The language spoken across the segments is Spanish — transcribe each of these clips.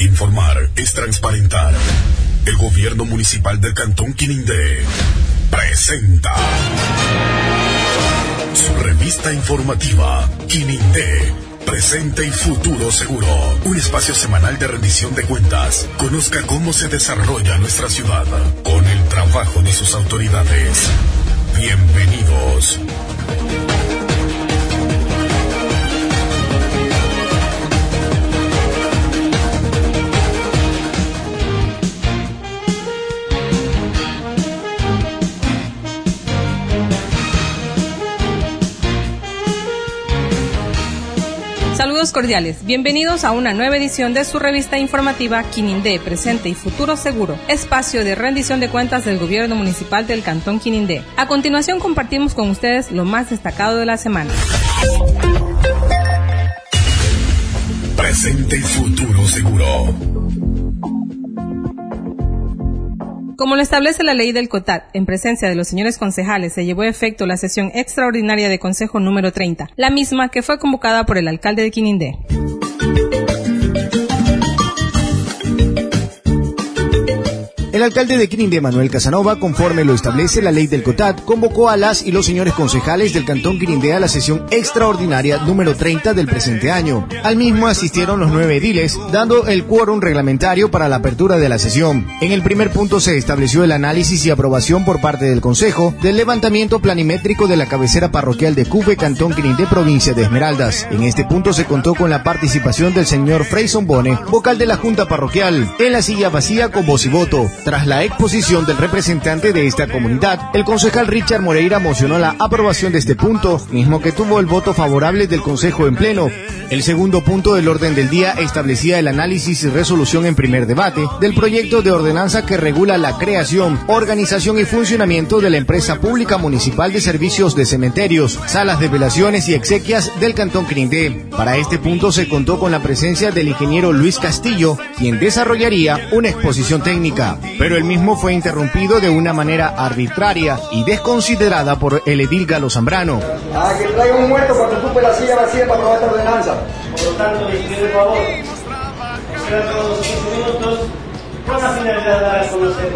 Informar es transparentar. El gobierno municipal del Cantón Quinindé presenta su revista informativa Quinindé. Presente y futuro seguro. Un espacio semanal de rendición de cuentas. Conozca cómo se desarrolla nuestra ciudad con el trabajo de sus autoridades. Bienvenidos. Cordiales, bienvenidos a una nueva edición de su revista informativa Quinindé, Presente y Futuro Seguro, espacio de rendición de cuentas del gobierno municipal del Cantón Quinindé. A continuación compartimos con ustedes lo más destacado de la semana. Presente y Futuro Seguro. Como lo establece la ley del COTAT, en presencia de los señores concejales se llevó a efecto la sesión extraordinaria de Consejo número 30, la misma que fue convocada por el alcalde de Quinindé. El alcalde de Quirindé, Manuel Casanova, conforme lo establece la ley del COTAT, convocó a las y los señores concejales del Cantón Quirindé a la sesión extraordinaria número 30 del presente año. Al mismo asistieron los nueve ediles, dando el quórum reglamentario para la apertura de la sesión. En el primer punto se estableció el análisis y aprobación por parte del Consejo del levantamiento planimétrico de la cabecera parroquial de Cuve, Cantón Quirindé, provincia de Esmeraldas. En este punto se contó con la participación del señor Freyson Bone, vocal de la Junta Parroquial, en la silla vacía con voz y voto. Tras la exposición del representante de esta comunidad, el concejal Richard Moreira mocionó la aprobación de este punto, mismo que tuvo el voto favorable del Consejo en pleno. El segundo punto del orden del día establecía el análisis y resolución en primer debate del proyecto de ordenanza que regula la creación, organización y funcionamiento de la empresa pública municipal de servicios de cementerios, salas de velaciones y exequias del Cantón Crindé. Para este punto se contó con la presencia del ingeniero Luis Castillo, quien desarrollaría una exposición técnica pero el mismo fue interrumpido de una manera arbitraria y desconsiderada por el edil Galo Zambrano. Ah, que traiga un muerto para que ocupe la silla vacía para aprobar esta ordenanza. Por lo tanto, le pido el favor, esperar todos los 15 minutos, con la finalidad de dar a conocer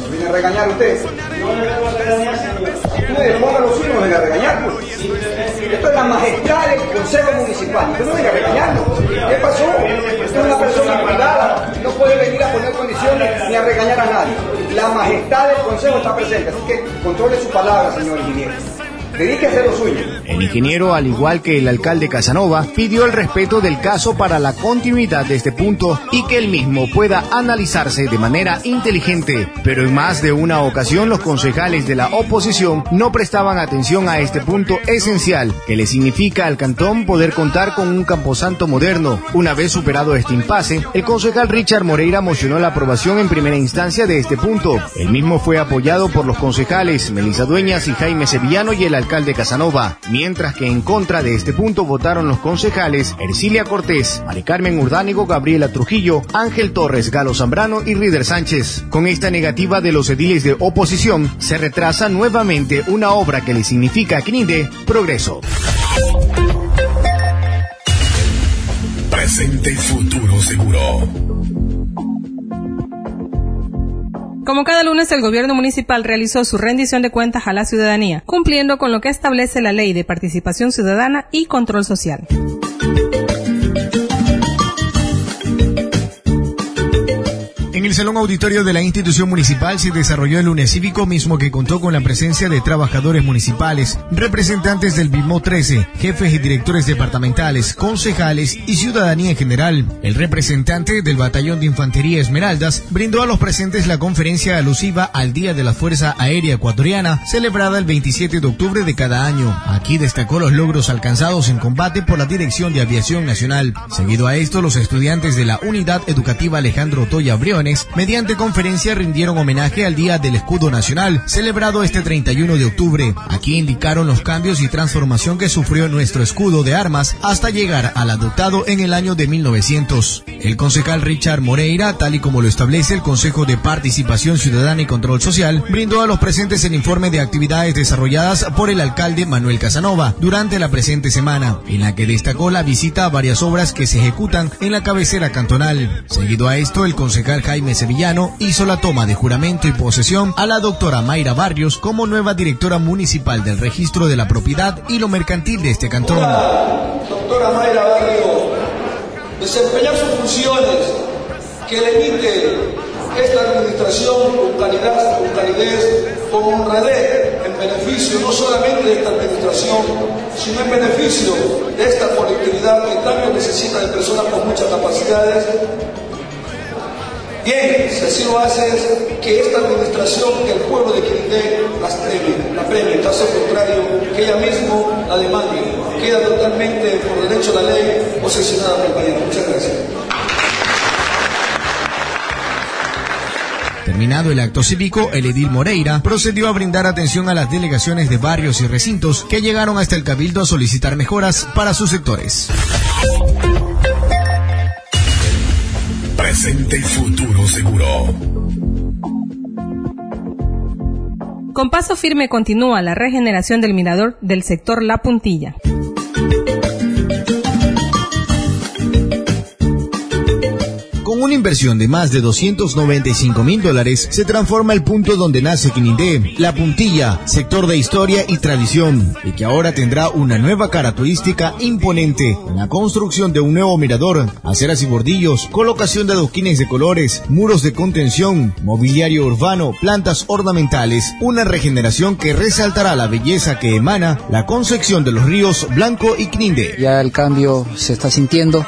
¿No viene a regañar usted? No le vengo a regañar, señor. Ustedes pongan los suyos, no venga a regañar. pues. Esto es la majestad del Consejo Municipal. Usted no venga a regañarlo. ¿Qué pasó? Usted es una persona privada. Puede venir a poner condiciones ni a regañar a nadie. La majestad del Consejo está presente. Así que controle su palabra, señor ingeniero. Lo suyo. El ingeniero, al igual que el alcalde Casanova, pidió el respeto del caso para la continuidad de este punto y que el mismo pueda analizarse de manera inteligente. Pero en más de una ocasión los concejales de la oposición no prestaban atención a este punto esencial que le significa al cantón poder contar con un camposanto moderno. Una vez superado este impasse, el concejal Richard Moreira mocionó la aprobación en primera instancia de este punto. El mismo fue apoyado por los concejales Melissa Dueñas y Jaime Sevillano y el alcalde Casanova, mientras que en contra de este punto votaron los concejales Ercilia Cortés, Mari Carmen Urdánigo, Gabriela Trujillo, Ángel Torres, Galo Zambrano y Rider Sánchez. Con esta negativa de los ediles de oposición, se retrasa nuevamente una obra que le significa a Quininde progreso. Presente y futuro seguro. Como cada lunes, el gobierno municipal realizó su rendición de cuentas a la ciudadanía, cumpliendo con lo que establece la ley de participación ciudadana y control social. El Salón Auditorio de la institución municipal se desarrolló el lunes cívico mismo que contó con la presencia de trabajadores municipales, representantes del BIMO 13, jefes y directores departamentales, concejales y ciudadanía en general. El representante del Batallón de Infantería Esmeraldas brindó a los presentes la conferencia alusiva al Día de la Fuerza Aérea Ecuatoriana, celebrada el 27 de octubre de cada año. Aquí destacó los logros alcanzados en combate por la Dirección de Aviación Nacional. Seguido a esto, los estudiantes de la Unidad Educativa Alejandro Toya Briones Mediante conferencia rindieron homenaje al Día del Escudo Nacional, celebrado este 31 de octubre. Aquí indicaron los cambios y transformación que sufrió nuestro escudo de armas hasta llegar al adoptado en el año de 1900. El concejal Richard Moreira, tal y como lo establece el Consejo de Participación Ciudadana y Control Social, brindó a los presentes el informe de actividades desarrolladas por el alcalde Manuel Casanova durante la presente semana, en la que destacó la visita a varias obras que se ejecutan en la cabecera cantonal. Seguido a esto, el concejal Jaime Sevillano hizo la toma de juramento y posesión a la doctora Mayra Barrios como nueva directora municipal del registro de la propiedad y lo mercantil de este cantón. doctora Mayra Barrios, desempeñar sus funciones que le emite esta administración con calidad, con calidez, con honradez, en beneficio no solamente de esta administración, sino en beneficio de esta colectividad que tanto necesita de personas con muchas capacidades. Bien, si así lo hace, que esta administración, que el pueblo de Quirindé las premie, la premie, en caso contrario, que ella mismo la demande, queda totalmente por derecho a la ley posesionada por el país. Muchas gracias. Terminado el acto cívico, el edil Moreira procedió a brindar atención a las delegaciones de barrios y recintos que llegaron hasta el Cabildo a solicitar mejoras para sus sectores. Presente y futuro seguro. Con paso firme continúa la regeneración del mirador del sector La Puntilla. Una inversión de más de 295 mil dólares, se transforma el punto donde nace Quinindé, La Puntilla, sector de historia y tradición, y que ahora tendrá una nueva característica imponente, la construcción de un nuevo mirador, aceras y bordillos, colocación de adoquines de colores, muros de contención, mobiliario urbano, plantas ornamentales, una regeneración que resaltará la belleza que emana la concepción de los ríos Blanco y Quinindé. Ya el cambio se está sintiendo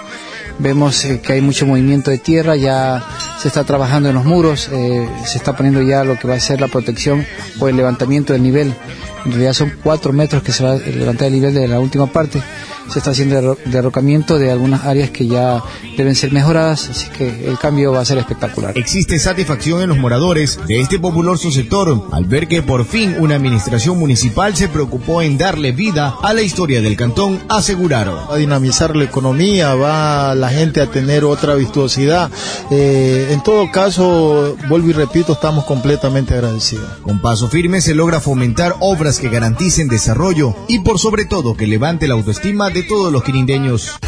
Vemos eh, que hay mucho movimiento de tierra, ya se está trabajando en los muros, eh, se está poniendo ya lo que va a ser la protección o el levantamiento del nivel. En realidad son cuatro metros que se va a levantar el nivel de la última parte se está haciendo derrocamiento de algunas áreas que ya deben ser mejoradas, así que el cambio va a ser espectacular. Existe satisfacción en los moradores de este populoso sector al ver que por fin una administración municipal se preocupó en darle vida a la historia del cantón, aseguraron. Va a dinamizar la economía, va la gente a tener otra virtuosidad. Eh, en todo caso, vuelvo y repito, estamos completamente agradecidos. Con paso firme se logra fomentar obras que garanticen desarrollo y por sobre todo que levante la autoestima de todos los quirindeños.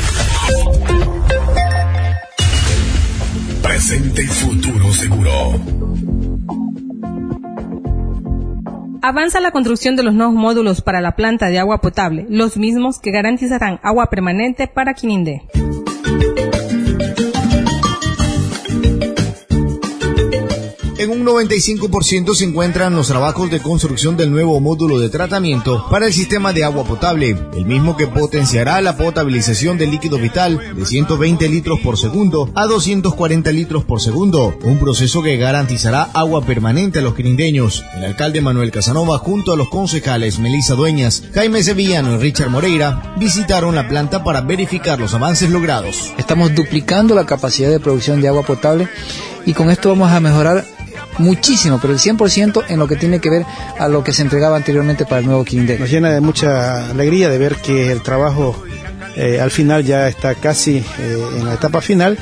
Presente y futuro seguro. Avanza la construcción de los nuevos módulos para la planta de agua potable, los mismos que garantizarán agua permanente para Quinindé. En un 95% se encuentran los trabajos de construcción del nuevo módulo de tratamiento para el sistema de agua potable, el mismo que potenciará la potabilización del líquido vital de 120 litros por segundo a 240 litros por segundo, un proceso que garantizará agua permanente a los quirindeños. El alcalde Manuel Casanova junto a los concejales Melissa Dueñas, Jaime Sevillano y Richard Moreira visitaron la planta para verificar los avances logrados. Estamos duplicando la capacidad de producción de agua potable y con esto vamos a mejorar muchísimo, pero el 100% en lo que tiene que ver a lo que se entregaba anteriormente para el nuevo Quindé. Nos llena de mucha alegría de ver que el trabajo eh, al final ya está casi eh, en la etapa final,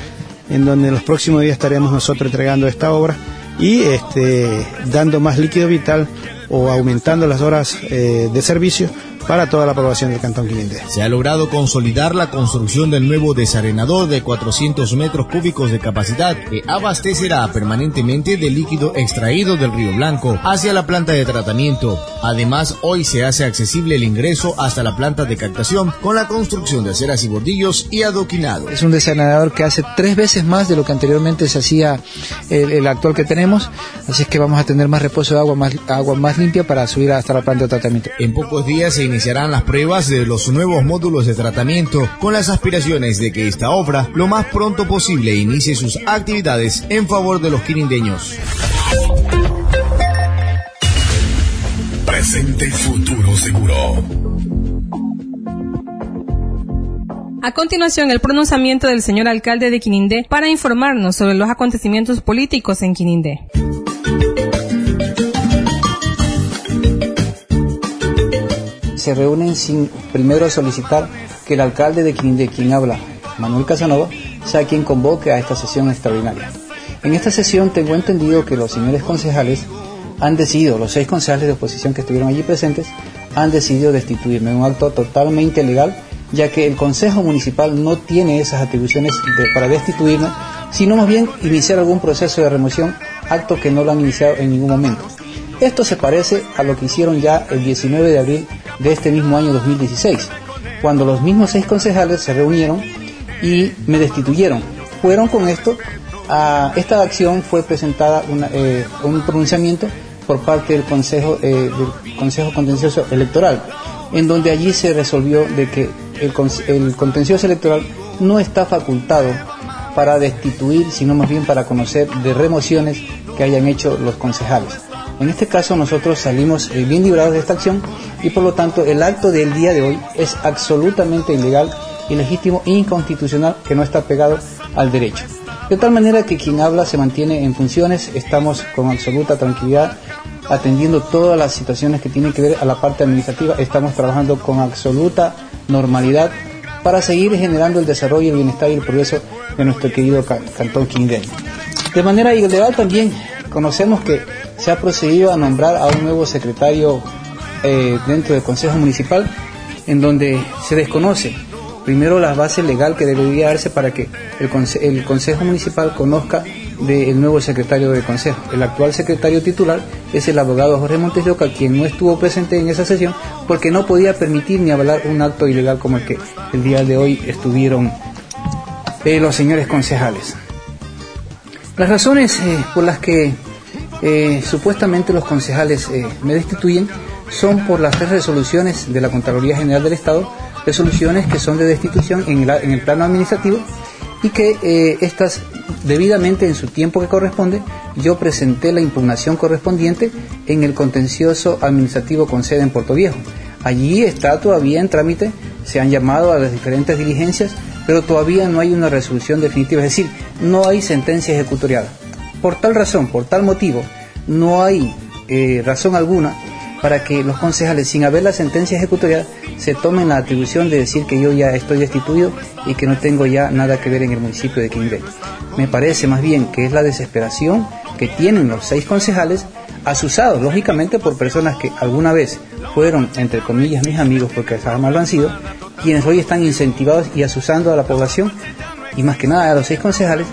en donde en los próximos días estaremos nosotros entregando esta obra y este, dando más líquido vital o aumentando las horas eh, de servicio para toda la población del Cantón Quilindé. Se ha logrado consolidar la construcción del nuevo desarenador de 400 metros cúbicos de capacidad que abastecerá permanentemente de líquido extraído del Río Blanco hacia la planta de tratamiento. Además, hoy se hace accesible el ingreso hasta la planta de captación con la construcción de aceras y bordillos y adoquinado. Es un desarenador que hace tres veces más de lo que anteriormente se hacía el, el actual que tenemos, así es que vamos a tener más reposo de agua, más agua más limpia para subir hasta la planta de tratamiento. En pocos días se iniciarán las pruebas de los nuevos módulos de tratamiento con las aspiraciones de que esta obra lo más pronto posible inicie sus actividades en favor de los quirindeños. Presente y futuro seguro. A continuación, el pronunciamiento del señor alcalde de Quinindé para informarnos sobre los acontecimientos políticos en Quinindé. Se reúnen sin primero solicitar que el alcalde de Quinindé, quien habla, Manuel Casanova, sea quien convoque a esta sesión extraordinaria. En esta sesión tengo entendido que los señores concejales han decidido, los seis concejales de oposición que estuvieron allí presentes, han decidido destituirme, un acto totalmente ilegal, ya que el Consejo Municipal no tiene esas atribuciones para destituirme, sino más bien iniciar algún proceso de remoción, acto que no lo han iniciado en ningún momento. Esto se parece a lo que hicieron ya el 19 de abril de este mismo año 2016, cuando los mismos seis concejales se reunieron y me destituyeron. Fueron con esto, a, esta acción fue presentada eh, un pronunciamiento por parte del Consejo, eh, del Consejo Contencioso Electoral, en donde allí se resolvió de que el, el contencioso electoral no está facultado para destituir, sino más bien para conocer de remociones que hayan hecho los concejales. En este caso nosotros salimos eh, bien librados de esta acción y por lo tanto el acto del día de hoy es absolutamente ilegal, ilegítimo e inconstitucional que no está pegado al derecho. De tal manera que quien habla se mantiene en funciones, estamos con absoluta tranquilidad atendiendo todas las situaciones que tienen que ver a la parte administrativa, estamos trabajando con absoluta normalidad para seguir generando el desarrollo, el bienestar y el progreso de nuestro querido Cantón Quindé. De manera ilegal también conocemos que se ha procedido a nombrar a un nuevo secretario eh, dentro del Consejo Municipal, en donde se desconoce primero la base legal que debería darse para que el, el Consejo Municipal conozca del nuevo secretario del Consejo. El actual secretario titular es el abogado Jorge Montes quien no estuvo presente en esa sesión porque no podía permitir ni avalar un acto ilegal como el que el día de hoy estuvieron eh, los señores concejales. Las razones eh, por las que eh, supuestamente los concejales me destituyen son por las tres resoluciones de la Contraloría General del Estado, resoluciones que son de destitución en en el plano administrativo y que eh, estas debidamente en su tiempo que corresponde, yo presenté la impugnación correspondiente en el contencioso administrativo con sede en Puerto Viejo. Allí está todavía en trámite, se han llamado a las diferentes diligencias, pero todavía no hay una resolución definitiva, es decir, no hay sentencia ejecutoriada. Por tal razón, por tal motivo, no hay eh, razón alguna para que los concejales, sin haber la sentencia ejecutorial, se tomen la atribución de decir que yo ya estoy destituido y que no tengo ya nada que ver en el municipio de Quimbé. Me parece más bien que es la desesperación que tienen los seis concejales, asusados lógicamente por personas que alguna vez fueron, entre comillas, mis amigos, porque jamás lo han sido, quienes hoy están incentivados y asusando a la población, y más que nada a los seis concejales,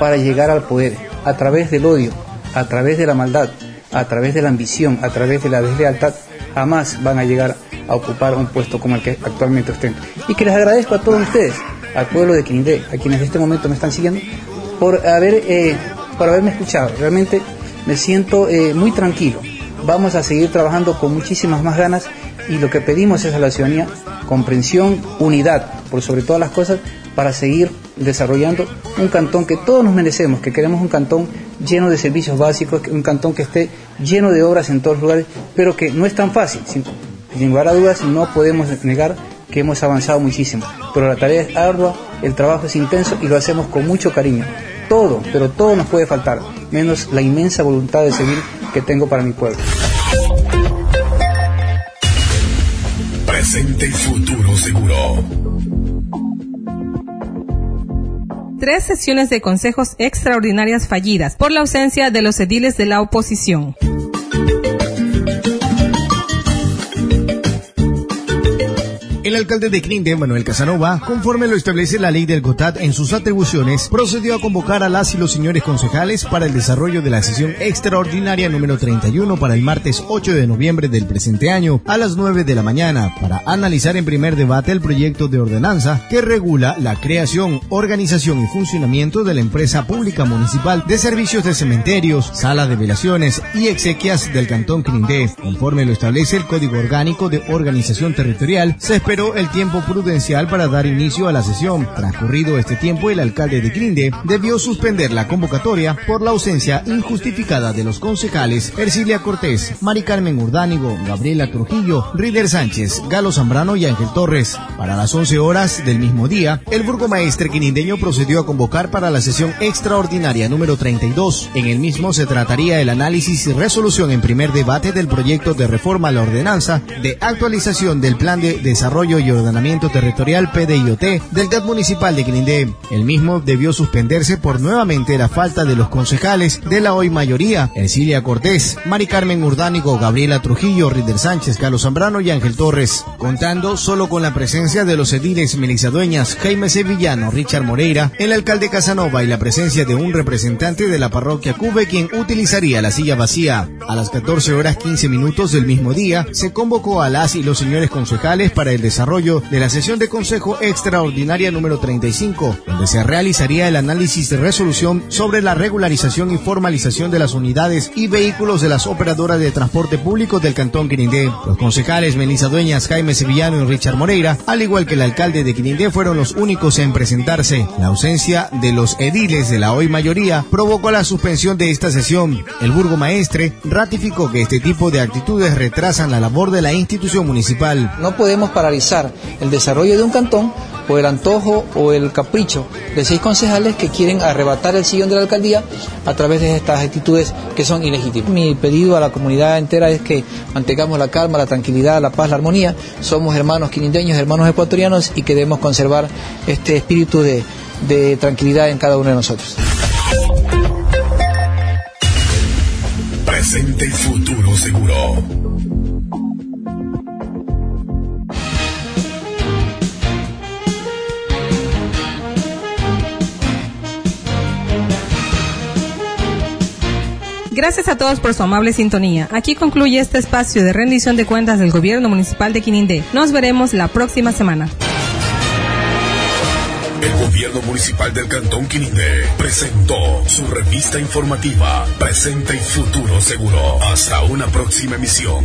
para llegar al poder a través del odio, a través de la maldad, a través de la ambición, a través de la deslealtad, jamás van a llegar a ocupar un puesto como el que actualmente ostento. Y que les agradezco a todos ustedes, al pueblo de Quindé, a quienes en este momento me están siguiendo, por, haber, eh, por haberme escuchado. Realmente me siento eh, muy tranquilo. Vamos a seguir trabajando con muchísimas más ganas y lo que pedimos es a la ciudadanía comprensión, unidad, por sobre todas las cosas, para seguir desarrollando un cantón que todos nos merecemos, que queremos un cantón lleno de servicios básicos, un cantón que esté lleno de obras en todos los lugares, pero que no es tan fácil. Sin, lugar a dudas, no podemos negar que hemos avanzado muchísimo, pero la tarea es ardua, el trabajo es intenso y lo hacemos con mucho cariño. Todo, pero todo nos puede faltar, menos la inmensa voluntad de seguir que tengo para mi pueblo. Presente y futuro seguro. Tres sesiones de consejos extraordinarias fallidas por la ausencia de los ediles de la oposición. El alcalde de Quinde, Manuel Casanova, conforme lo establece la ley del COTAT en sus atribuciones, procedió a convocar a las y los señores concejales para el desarrollo de la sesión extraordinaria número 31 para el martes 8 de noviembre del presente año a las 9 de la mañana para analizar en primer debate el proyecto de ordenanza que regula la creación, organización y funcionamiento de la empresa pública municipal de servicios de cementerios, sala de velaciones y exequias del Cantón Quindé. Conforme lo establece el Código Orgánico de Organización Territorial, se espera esperó el tiempo prudencial para dar inicio a la sesión. Transcurrido este tiempo, el alcalde de Quirindé debió suspender la convocatoria por la ausencia injustificada de los concejales Ercilia Cortés, Mari Carmen Urdánigo, Gabriela Trujillo, Rider Sánchez, Galo Zambrano y Ángel Torres. Para las 11 horas del mismo día, el burgomaestre quinindeño procedió a convocar para la sesión extraordinaria número 32. En el mismo se trataría el análisis y resolución en primer debate del proyecto de reforma a la ordenanza de actualización del Plan de Desarrollo y Ordenamiento Territorial PDIOT del DEP Municipal de Quirindé. El mismo debió suspenderse por nuevamente la falta de los concejales de la hoy mayoría, Ercilia Cortés, Mari Carmen Urdánigo, Gabriela Trujillo, Rider Sánchez, Carlos Zambrano y Ángel Torres, contando solo con la presencia de los ediles Melissa Dueñas, Jaime Sevillano, Richard Moreira, el alcalde Casanova y la presencia de un representante de la parroquia Cube quien utilizaría la silla vacía. A las 14 horas 15 minutos del mismo día, se convocó a las y los señores concejales para el desarrollo de la sesión de Consejo Extraordinaria número 35, donde se realizaría el análisis de resolución sobre la regularización y formalización de las unidades y vehículos de las operadoras de transporte público del Cantón Quirindé. Los concejales Melissa Dueñas, Jaime Sevillano y Richard Moreira, al igual que el alcalde de Quirindé, fueron los únicos en presentarse. La ausencia de los ediles de la hoy mayoría provocó la suspensión de esta sesión. El burgomaestre ratificó que este tipo de actitudes retrasan la labor de la institución municipal. No podemos el desarrollo de un cantón por el antojo o el capricho de seis concejales que quieren arrebatar el sillón de la alcaldía a través de estas actitudes que son ilegítimas. Mi pedido a la comunidad entera es que mantengamos la calma, la tranquilidad, la paz, la armonía. Somos hermanos quinindeños, hermanos ecuatorianos y que debemos conservar este espíritu de, de tranquilidad en cada uno de nosotros. Presente y futuro seguro. Gracias a todos por su amable sintonía. Aquí concluye este espacio de rendición de cuentas del Gobierno Municipal de Quinindé. Nos veremos la próxima semana. El Gobierno Municipal del Cantón Quinindé presentó su revista informativa Presente y Futuro Seguro. Hasta una próxima emisión.